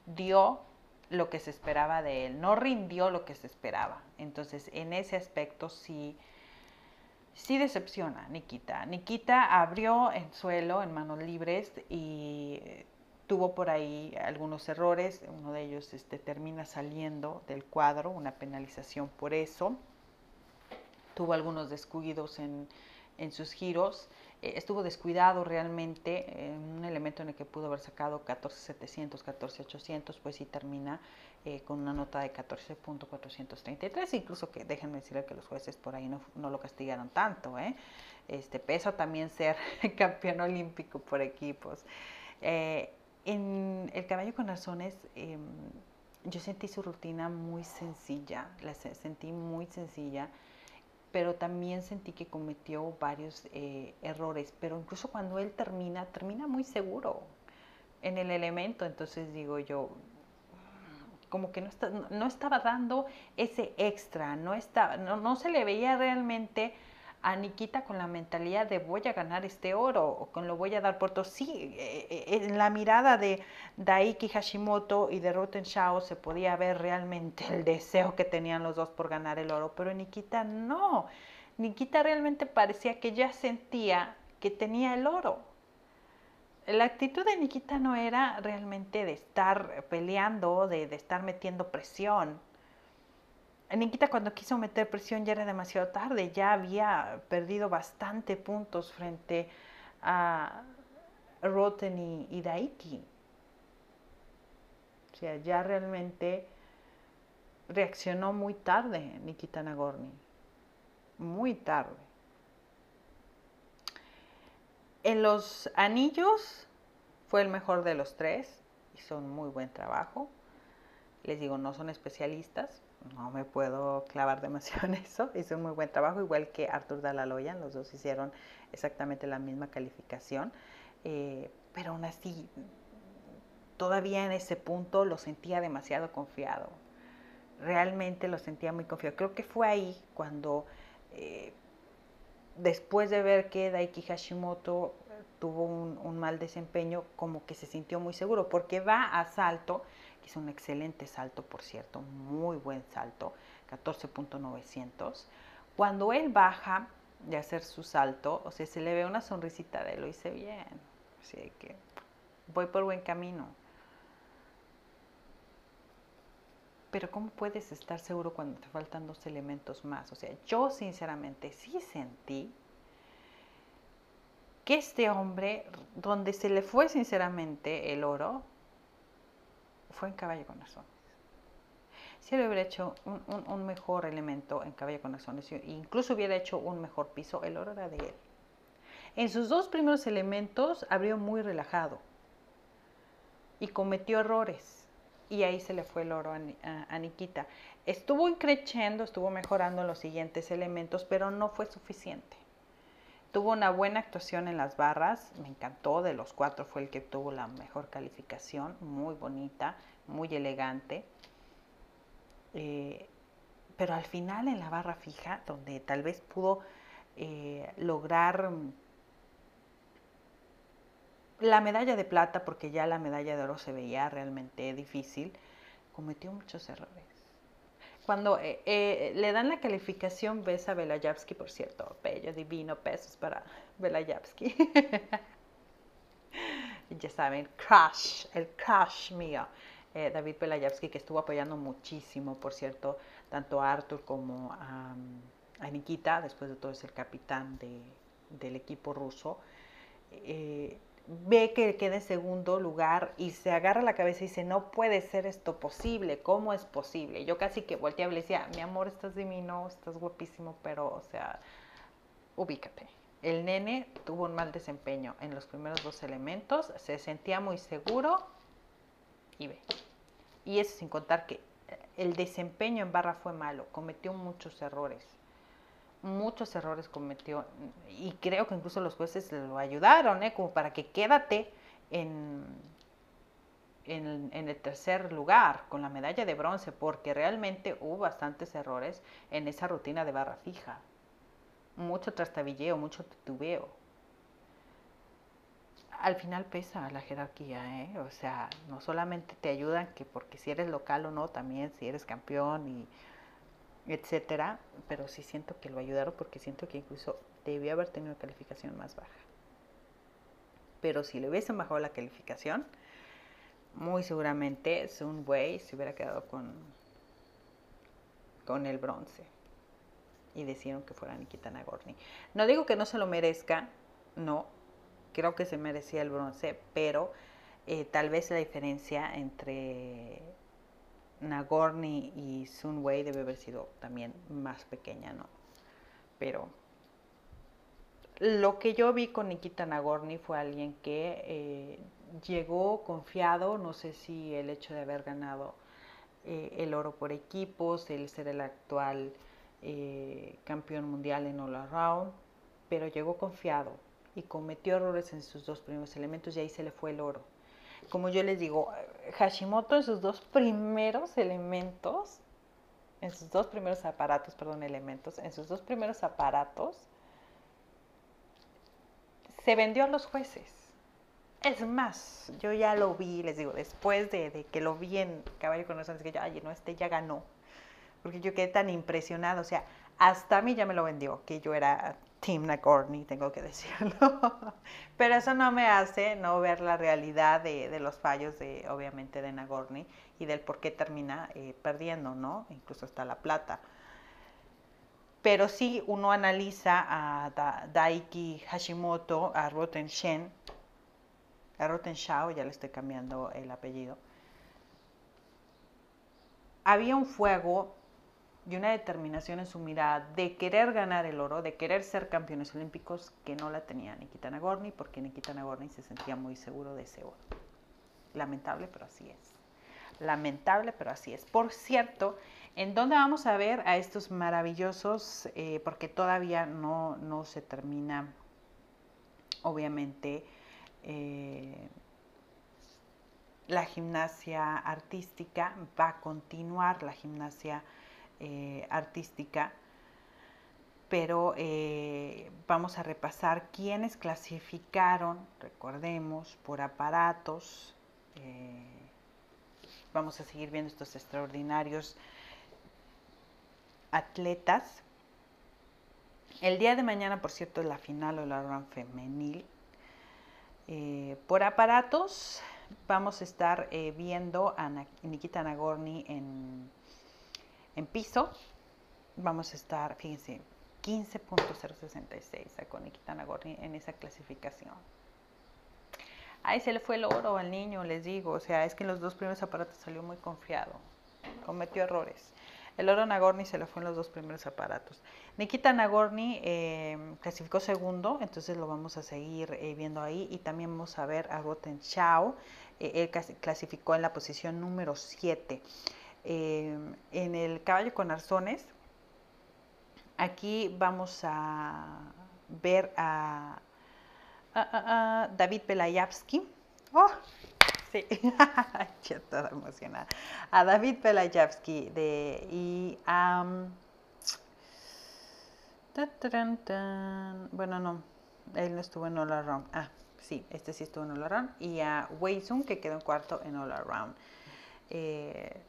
dio lo que se esperaba de él, no rindió lo que se esperaba. Entonces, en ese aspecto sí, sí decepciona Nikita. Nikita abrió en suelo, en manos libres y tuvo por ahí algunos errores. Uno de ellos este, termina saliendo del cuadro, una penalización por eso. Tuvo algunos descuidos en, en sus giros. Eh, estuvo descuidado realmente, en un elemento en el que pudo haber sacado 14.700, 14.800, pues sí termina eh, con una nota de 14.433, incluso que déjenme decirle que los jueces por ahí no, no lo castigaron tanto. ¿eh? Este, pesa también ser campeón olímpico por equipos. Eh, en el caballo con razones, em, yo sentí su rutina muy sencilla, la sentí muy sencilla pero también sentí que cometió varios eh, errores, pero incluso cuando él termina, termina muy seguro en el elemento, entonces digo yo, como que no, no estaba dando ese extra, no, estaba, no, no se le veía realmente a Nikita con la mentalidad de voy a ganar este oro o con lo voy a dar por todo. Sí, eh, eh, en la mirada de Daiki Hashimoto y de Roten Shao se podía ver realmente el deseo que tenían los dos por ganar el oro, pero Nikita no. Nikita realmente parecía que ya sentía que tenía el oro. La actitud de Nikita no era realmente de estar peleando, de, de estar metiendo presión Nikita cuando quiso meter presión ya era demasiado tarde, ya había perdido bastante puntos frente a Roten y, Daiki. O sea, ya realmente reaccionó muy tarde Nikita Nagorny. Muy tarde. En los anillos fue el mejor de los tres. Hizo un muy buen trabajo. Les digo, no son especialistas, no me puedo clavar demasiado en eso. Hizo un muy buen trabajo, igual que Arthur Dalaloyan, los dos hicieron exactamente la misma calificación. Eh, pero aún así, todavía en ese punto lo sentía demasiado confiado. Realmente lo sentía muy confiado. Creo que fue ahí cuando, eh, después de ver que Daiki Hashimoto tuvo un, mal desempeño, como que se sintió muy seguro, porque va a salto, que es un excelente salto, por cierto, muy buen salto, 14.900. Cuando él baja de hacer su salto, o sea, se le ve una sonrisita de lo hice bien, así que voy por buen camino. Pero ¿cómo puedes estar seguro cuando te faltan dos elementos más? O sea, yo sinceramente sí sentí que este hombre, donde se le fue sinceramente el oro, fue en caballo con razones. Si él hubiera hecho un, mejor elemento en caballo con razones, incluso hubiera hecho un mejor piso, el oro era de él. En sus dos primeros elementos abrió muy relajado y cometió errores y ahí se le fue el oro a, Nikita. Estuvo increciendo, estuvo mejorando en los siguientes elementos, pero no fue suficiente. Tuvo una buena actuación en las barras, me encantó, de los cuatro fue el que tuvo la mejor calificación, muy bonita, muy elegante. Eh, pero al final en la barra fija, donde tal vez pudo eh, lograr la medalla de plata, porque ya la medalla de oro se veía realmente difícil, cometió muchos errores. Cuando eh, eh, le dan la calificación, ves a Belayavsky, por cierto, bello, divino, pesos para Belayavsky. ya saben, crush, el crush mío. Eh, David Belayavsky, que estuvo apoyando muchísimo, por cierto, tanto a Arthur como a, Nikita, después de todo es el capitán del equipo ruso ve que queda en segundo lugar y se agarra la cabeza y dice, no puede ser esto posible, ¿cómo es posible? Yo casi que volteaba y le decía, mi amor, estás divino, estás guapísimo, pero, o sea, ubícate. El nene tuvo un mal desempeño en los primeros dos elementos, se sentía muy seguro y ve. Y eso sin contar que el desempeño en barra fue malo, cometió muchos errores muchos errores cometió y creo que incluso los jueces lo ayudaron, ¿eh? como para que quédate en, en, el tercer lugar con la medalla de bronce, porque realmente hubo bastantes errores en esa rutina de barra fija. Mucho trastabilleo, mucho titubeo. Al final pesa la jerarquía, ¿eh? o sea, no solamente te ayudan que porque si eres local o no, también si eres campeón y etcétera, pero sí siento que lo ayudaron porque siento que incluso debió haber tenido calificación más baja. Pero si le hubiesen bajado la calificación, muy seguramente Sun Wei se hubiera quedado con, con el bronce. Y decidieron que fuera Nikita Nagorny. No digo que no se lo merezca, no, creo que se merecía el bronce, pero eh, tal vez la diferencia entre Nagorny y Sun Wei debe haber sido también más pequeña, ¿no? Pero lo que yo vi con Nikita Nagorny fue alguien que eh, llegó confiado, no sé si el hecho de haber ganado eh, el oro por equipos, el ser el actual eh, campeón mundial en All Around, pero llegó confiado y cometió errores en sus dos primeros elementos y ahí se le fue el oro como yo les digo, Hashimoto en sus dos primeros elementos, en sus dos primeros aparatos, perdón, elementos, en sus dos primeros aparatos, se vendió a los jueces. Es más, yo ya lo vi, les digo, después de, que lo vi en Caballo con Razones, que yo, ay, no, este ya ganó. Porque yo quedé tan impresionado, o sea, hasta a mí ya me lo vendió, que yo era Team Nagorny, tengo que decirlo. Pero eso no me hace no ver la realidad de, los fallos, de, obviamente, de Nagorny y del por qué termina eh, perdiendo, ¿no? Incluso hasta la plata. Pero sí uno analiza a Daiki Hashimoto, a Roten Shen, a Roten Shao, ya le estoy cambiando el apellido. Había un fuego y una determinación en su mirada de querer ganar el oro, de querer ser campeones olímpicos, que no la tenía Nikita Nagorny, porque Nikita Nagorny se sentía muy seguro de ese oro. Lamentable, pero así es. Lamentable, pero así es. Por cierto, ¿en dónde vamos a ver a estos maravillosos? Eh, porque todavía no, no, se termina, obviamente, eh, la gimnasia artística, va a continuar la gimnasia eh, artística. pero eh, vamos a repasar quiénes clasificaron, recordemos, por aparatos. Eh, vamos a seguir viendo estos extraordinarios atletas. El día de mañana, por cierto, es la final o la run femenil. Por aparatos, vamos a estar viendo a Nikita Nagorny en, en piso. Vamos a estar, fíjense, 15.066 sacó Nikita Nagorny en esa clasificación. Ahí se le fue el oro al niño, les digo. O sea, es que en los dos primeros aparatos salió muy confiado. Cometió errores. El oro Nagorny se le fue en los dos primeros aparatos. Nikita Nagorny eh, clasificó segundo, entonces lo vamos a seguir eh, viendo ahí. Y también vamos a ver a Roten Chao. Eh, él clasificó en la posición número 7. En el caballo con arzones, Aquí vamos a ver a, David Pelayavsky. ¡Oh! Sí, ya estaba emocionada. A David Pelayavsky de y bueno no, él no estuvo en All Around. Ah, sí, este sí estuvo en All Around. Y a Wei que quedó en cuarto en All Around. Eh,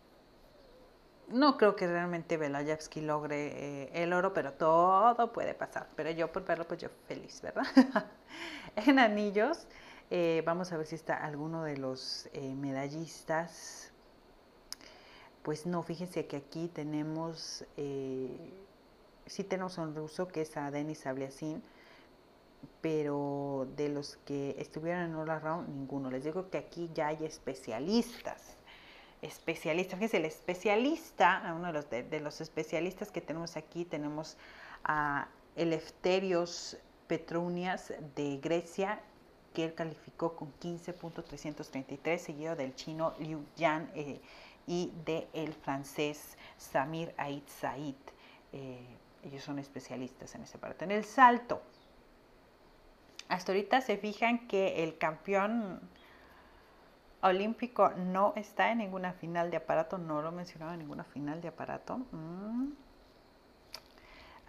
no creo que realmente Belayevsky logre eh, el oro, pero todo puede pasar. Pero yo por verlo, pues yo feliz, ¿verdad? en anillos, eh, vamos a ver si está alguno de los eh, medallistas. Pues no, fíjense que aquí tenemos, sí tenemos un ruso que es a Denis Abliasin, pero de los que estuvieron en All Around, ninguno. Les digo que aquí ya hay especialistas especialista. Fíjense, el especialista, uno de los, de, los especialistas que tenemos aquí, tenemos a Eleftherios Petrunias de Grecia, que él calificó con 15.333, seguido del chino Liu Yan eh, y del francés Samir Ait Said. Eh, ellos son especialistas en ese parte. En el salto, hasta ahorita se fijan que el campeón olímpico no está en ninguna final de aparato, no lo mencionaba en ninguna final de aparato. Mm.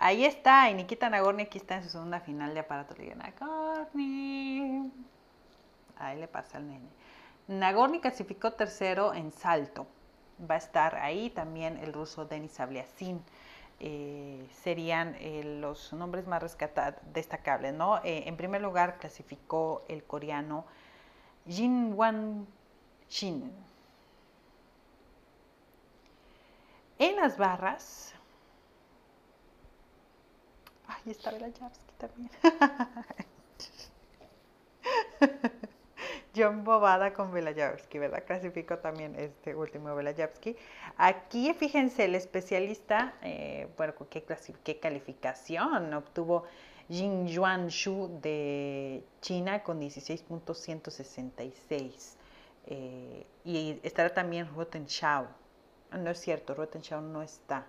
Ahí está, y Nikita Nagorny aquí está en su segunda final de aparato. Le digo, Nagorny. Ahí le pasa al nene. Nagorny clasificó tercero en salto. Va a estar ahí también el ruso Denis Abliasin. Eh, serían eh, los nombres más destacables, ¿no? Eh, en primer lugar clasificó el coreano Jin Wan Chin. En las barras, ay, está Belayavsky también. John Bobada con Belayavsky, ¿verdad? Clasificó también este último Belayavsky. Aquí, fíjense, el especialista, eh, bueno, ¿qué, ¿qué calificación obtuvo Jin Yuan Shu de China con 16.166? Eh, y estará también Roten Shao. No es cierto, Roten Shao no está.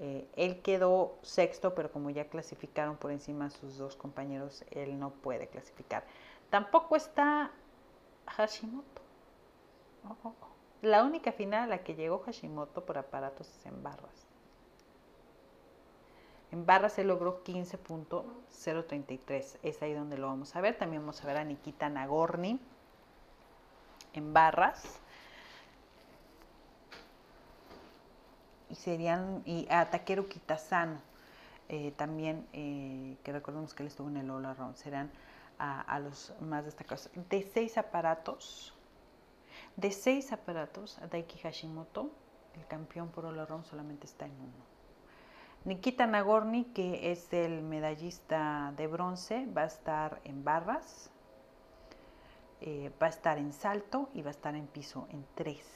Eh, él quedó sexto, pero como ya clasificaron por encima sus dos compañeros, él no puede clasificar. Tampoco está Hashimoto. Oh, oh, oh. La única final a la que llegó Hashimoto por aparatos es en barras. En barras se logró 15.033. Es ahí donde lo vamos a ver. También vamos a ver a Nikita Nagorny en barras. Y serían, y a Takeru Kitasano, eh, también, eh, que recordemos que él estuvo en el All serán a, los más destacados. De seis aparatos, de seis aparatos, Daiki Hashimoto, el campeón por All solamente está en uno. Nikita Nagorny, que es el medallista de bronce, va a estar en barras. Eh, va a estar en salto y va a estar en piso en tres.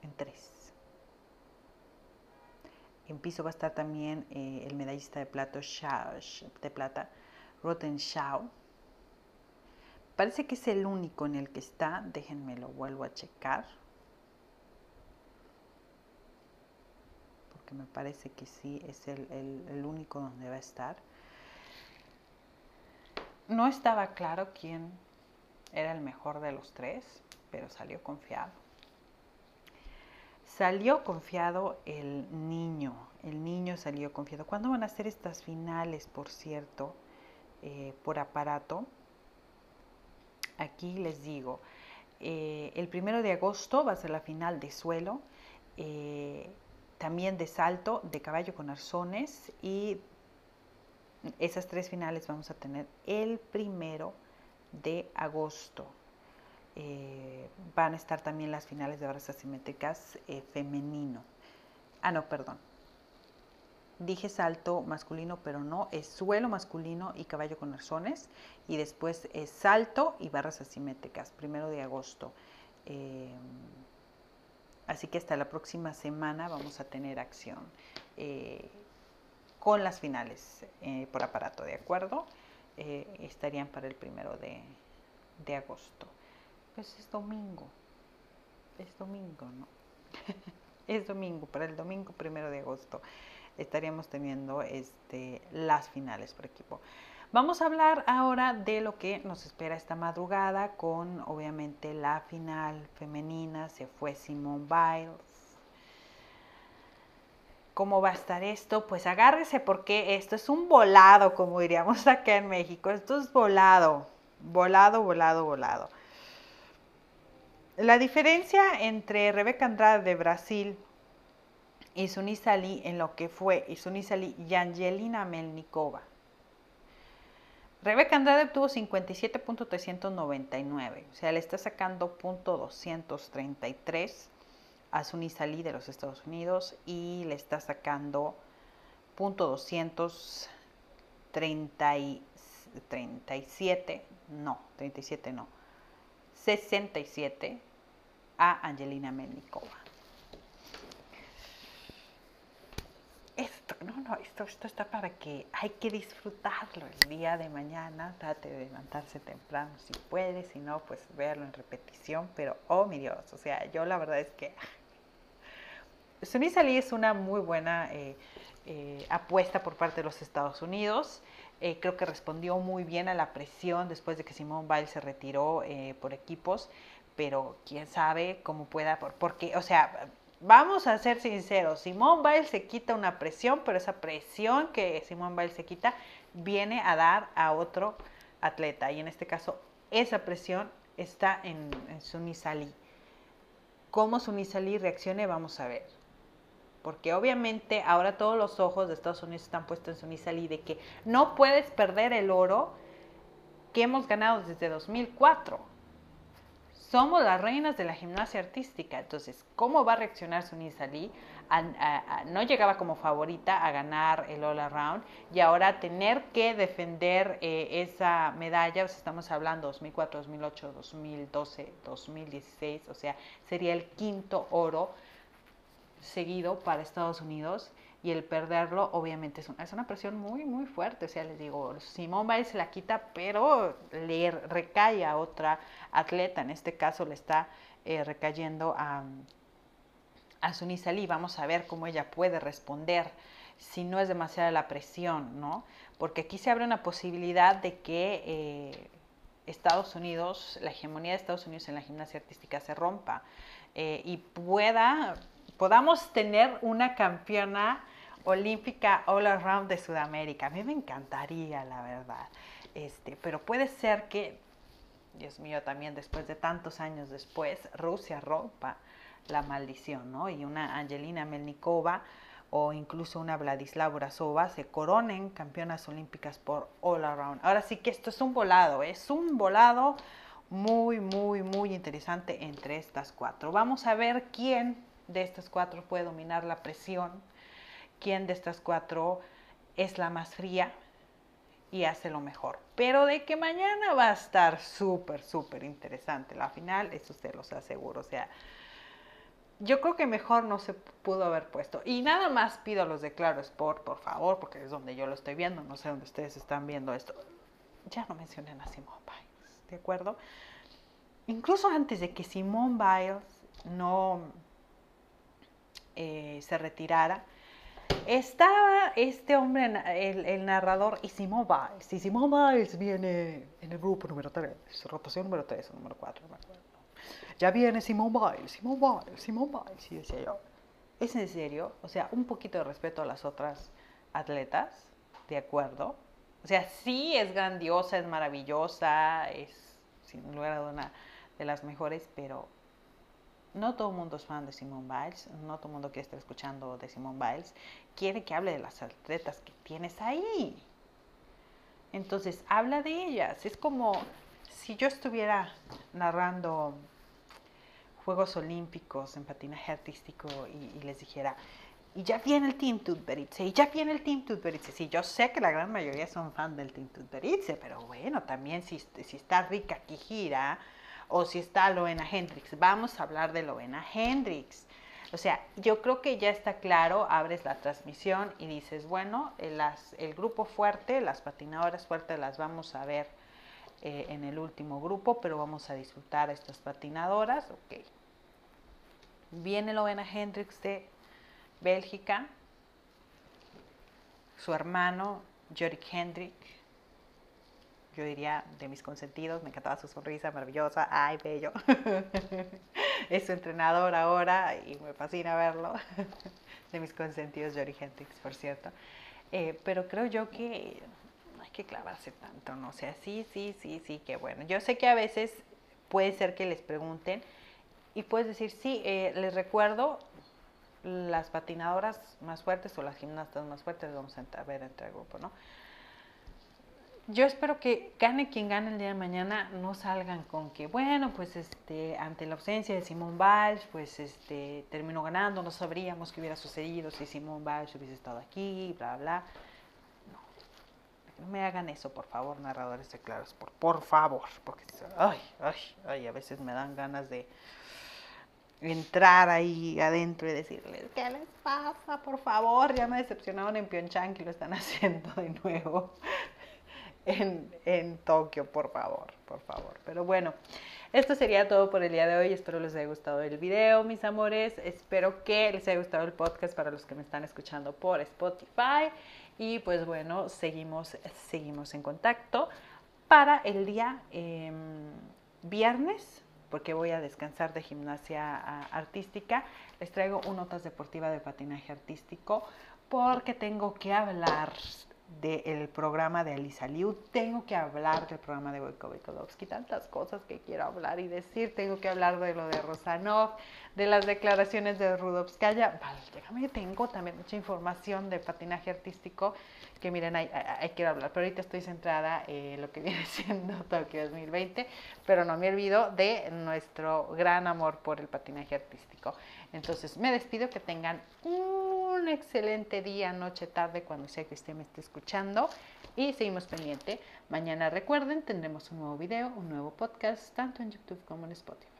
En tres. En piso va a estar también eh, el medallista de, plato, de plata, Roten Shao. Parece que es el único en el que está. Déjenme lo vuelvo a checar. Porque me parece que sí es el, el único donde va a estar. No estaba claro quién era el mejor de los tres, pero salió confiado. Salió confiado el niño, el niño salió confiado. ¿Cuándo van a ser estas finales, por cierto, eh, por aparato? Aquí les digo, eh, el primero de agosto va a ser la final de suelo, eh, también de salto, de caballo con arzones y esas tres finales vamos a tener el primero de agosto. Eh, van a estar también las finales de barras asimétricas eh, femenino. Ah, no, perdón. Dije salto masculino, pero no, es suelo masculino y caballo con arzones. Y después es salto y barras asimétricas, primero de agosto. Eh, así que hasta la próxima semana vamos a tener acción con las finales por aparato, ¿de acuerdo? Estarían para el primero de agosto. Pues es domingo. Es domingo, ¿no? es domingo, para el domingo primero de agosto estaríamos teniendo este, las finales por equipo. Vamos a hablar ahora de lo que nos espera esta madrugada con obviamente la final femenina. Se fue Simone Biles. ¿Cómo va a estar esto? Pues agárrese porque esto es un volado, como diríamos acá en México. Esto es volado, volado, volado, volado. La diferencia entre Rebeca Andrade de Brasil y Sunisa Lee en lo que fue y Sunisa Lee y Angelina Melnikova. Rebeca Andrade obtuvo 57.399, o sea, le está sacando .233 a Sunisa Lee de los Estados Unidos y le está sacando .237, no, 37 no, 67 a Angelina Melnikova. Esto, no, no, esto, esto está para que hay que disfrutarlo el día de mañana. Trate de levantarse temprano si puede, si no, pues verlo en repetición. Pero, oh mi Dios, o sea, yo la verdad es que Sunisa Lee es una muy buena eh, eh, apuesta por parte de los Estados Unidos. Eh, creo que respondió muy bien a la presión después de que Simone Biles se retiró por equipos pero quién sabe cómo pueda, porque, o sea, vamos a ser sinceros, Simón Biles se quita una presión, pero esa presión que Simón Biles se quita viene a dar a otro atleta, y en este caso esa presión está en, en Sunisali. ¿Cómo Sunisali reaccione? Vamos a ver. Porque obviamente ahora todos los ojos de Estados Unidos están puestos en Sunisali de que no puedes perder el oro que hemos ganado desde 2004 somos las reinas de la gimnasia artística. Entonces, ¿cómo va a reaccionar Sunisa Lee? no llegaba como favorita a ganar el All Around y ahora tener que defender eh, esa medalla, estamos hablando 2004, 2008, 2012, 2016, o sea, sería el quinto oro seguido para Estados Unidos y el perderlo obviamente es una, es una presión muy, muy fuerte. O sea, les digo, Simón Biles se la quita, pero le recae a otra atleta. En este caso le está eh, recayendo a, a Sunisa Lee. Vamos a ver cómo ella puede responder si no es demasiada la presión, ¿no? Porque aquí se abre una posibilidad de que eh, Estados Unidos, la hegemonía de Estados Unidos en la gimnasia artística se rompa eh, y pueda, podamos tener una campeona olímpica all around de Sudamérica. A mí me encantaría, la verdad. Este, pero puede ser que, Dios mío, también después de tantos años después, Rusia rompa la maldición, ¿no? Y una Angelina Melnikova o incluso una Vladislav Brasova se coronen campeonas olímpicas por all around. Ahora sí que esto es un volado, es un volado muy, muy, muy interesante entre estas cuatro. Vamos a ver quién de estas cuatro puede dominar la presión quién de estas cuatro es la más fría y hace lo mejor. Pero de que mañana va a estar súper, súper interesante la final, eso se los aseguro. O sea, yo creo que mejor no se pudo haber puesto. Y nada más pido a los de Claro Sport, por favor, porque es donde yo lo estoy viendo, no sé dónde ustedes están viendo esto. Ya no mencionen a Simone Biles, ¿de acuerdo? Incluso antes de que Simone Biles no eh, se retirara, estaba este hombre, el, narrador, y Simón Biles. Y Simón Biles viene en el grupo número 3, rotación número 3 o número 4, no me acuerdo. ya viene Simón Biles, Simón Biles, Simón Biles. Y decía yo, ¿es en serio? O sea, un poquito de respeto a las otras atletas, ¿de acuerdo? O sea, sí es grandiosa, es maravillosa, es sin lugar a duda de las mejores, pero no todo el mundo es fan de Simone Biles, no todo el mundo quiere estar escuchando de Simone Biles, quiere que hable de las atletas que tienes ahí. Entonces, habla de ellas. Es como si yo estuviera narrando Juegos Olímpicos en patinaje artístico y, les dijera, y ya viene el Team Tutberitze, y ya viene el Team Tutberitze. Sí, yo sé que la gran mayoría son fan del Team Tutberitze, pero bueno, también si, si está Rika Kijira o si está Loena Hendrix, vamos a hablar de Loena Hendrix. O sea, yo creo que ya está claro, abres la transmisión y dices, bueno, el, el grupo fuerte, las patinadoras fuertes las vamos a ver eh, en el último grupo, pero vamos a disfrutar estas patinadoras, ok. Viene Loena Hendrix de Bélgica, su hermano Jorik Hendrik, yo diría de mis consentidos, me encantaba su sonrisa maravillosa, ay, bello. es su entrenador ahora y me fascina verlo. de mis consentidos, Jorik Hendrix, por cierto. Eh, pero creo yo que no hay que clavarse tanto, ¿no? O sea, sí, sí, sí, sí, que bueno. Yo sé que a veces puede ser que les pregunten y puedes decir, sí, eh, les recuerdo las patinadoras más fuertes o las gimnastas más fuertes, vamos a ver entre el grupo, ¿no? Yo espero que gane quien gane el día de mañana, no salgan con que, bueno, pues este, ante la ausencia de Simón Biles, pues este, terminó ganando, no sabríamos qué hubiera sucedido si Simón Biles hubiese estado aquí, bla, bla. No, no me hagan eso, por favor, narradores de claros, por, por favor, porque, ay, ay, ay, a veces me dan ganas de entrar ahí adentro y decirles, ¿qué les pasa? Por favor, ya me decepcionaron en Pyeongchang que lo están haciendo de nuevo en, Tokio, por favor, por favor. Pero bueno, esto sería todo por el día de hoy. Espero les haya gustado el video, mis amores. Espero que les haya gustado el podcast para los que me están escuchando por Spotify. Y pues bueno, seguimos, seguimos en contacto para el día em, viernes porque voy a descansar de gimnasia artística, les traigo un notas deportiva de patinaje artístico porque tengo que hablar del programa de Alisa Liu, tengo que hablar del programa de Boyko tantas cosas que quiero hablar y decir, tengo que hablar de lo de Rosanov, de las declaraciones de Rudovskaya, vale, déjame, tengo también mucha información de patinaje artístico que miren, hay, quiero hablar, pero ahorita estoy centrada en lo que viene siendo Tokio 2020, pero no me olvido de nuestro gran amor por el patinaje artístico. Entonces, me despido, que tengan un excelente día, noche, tarde, cuando sea que usted me esté escuchando y seguimos pendiente. Mañana recuerden, tendremos un nuevo video, un nuevo podcast, tanto en YouTube como en Spotify.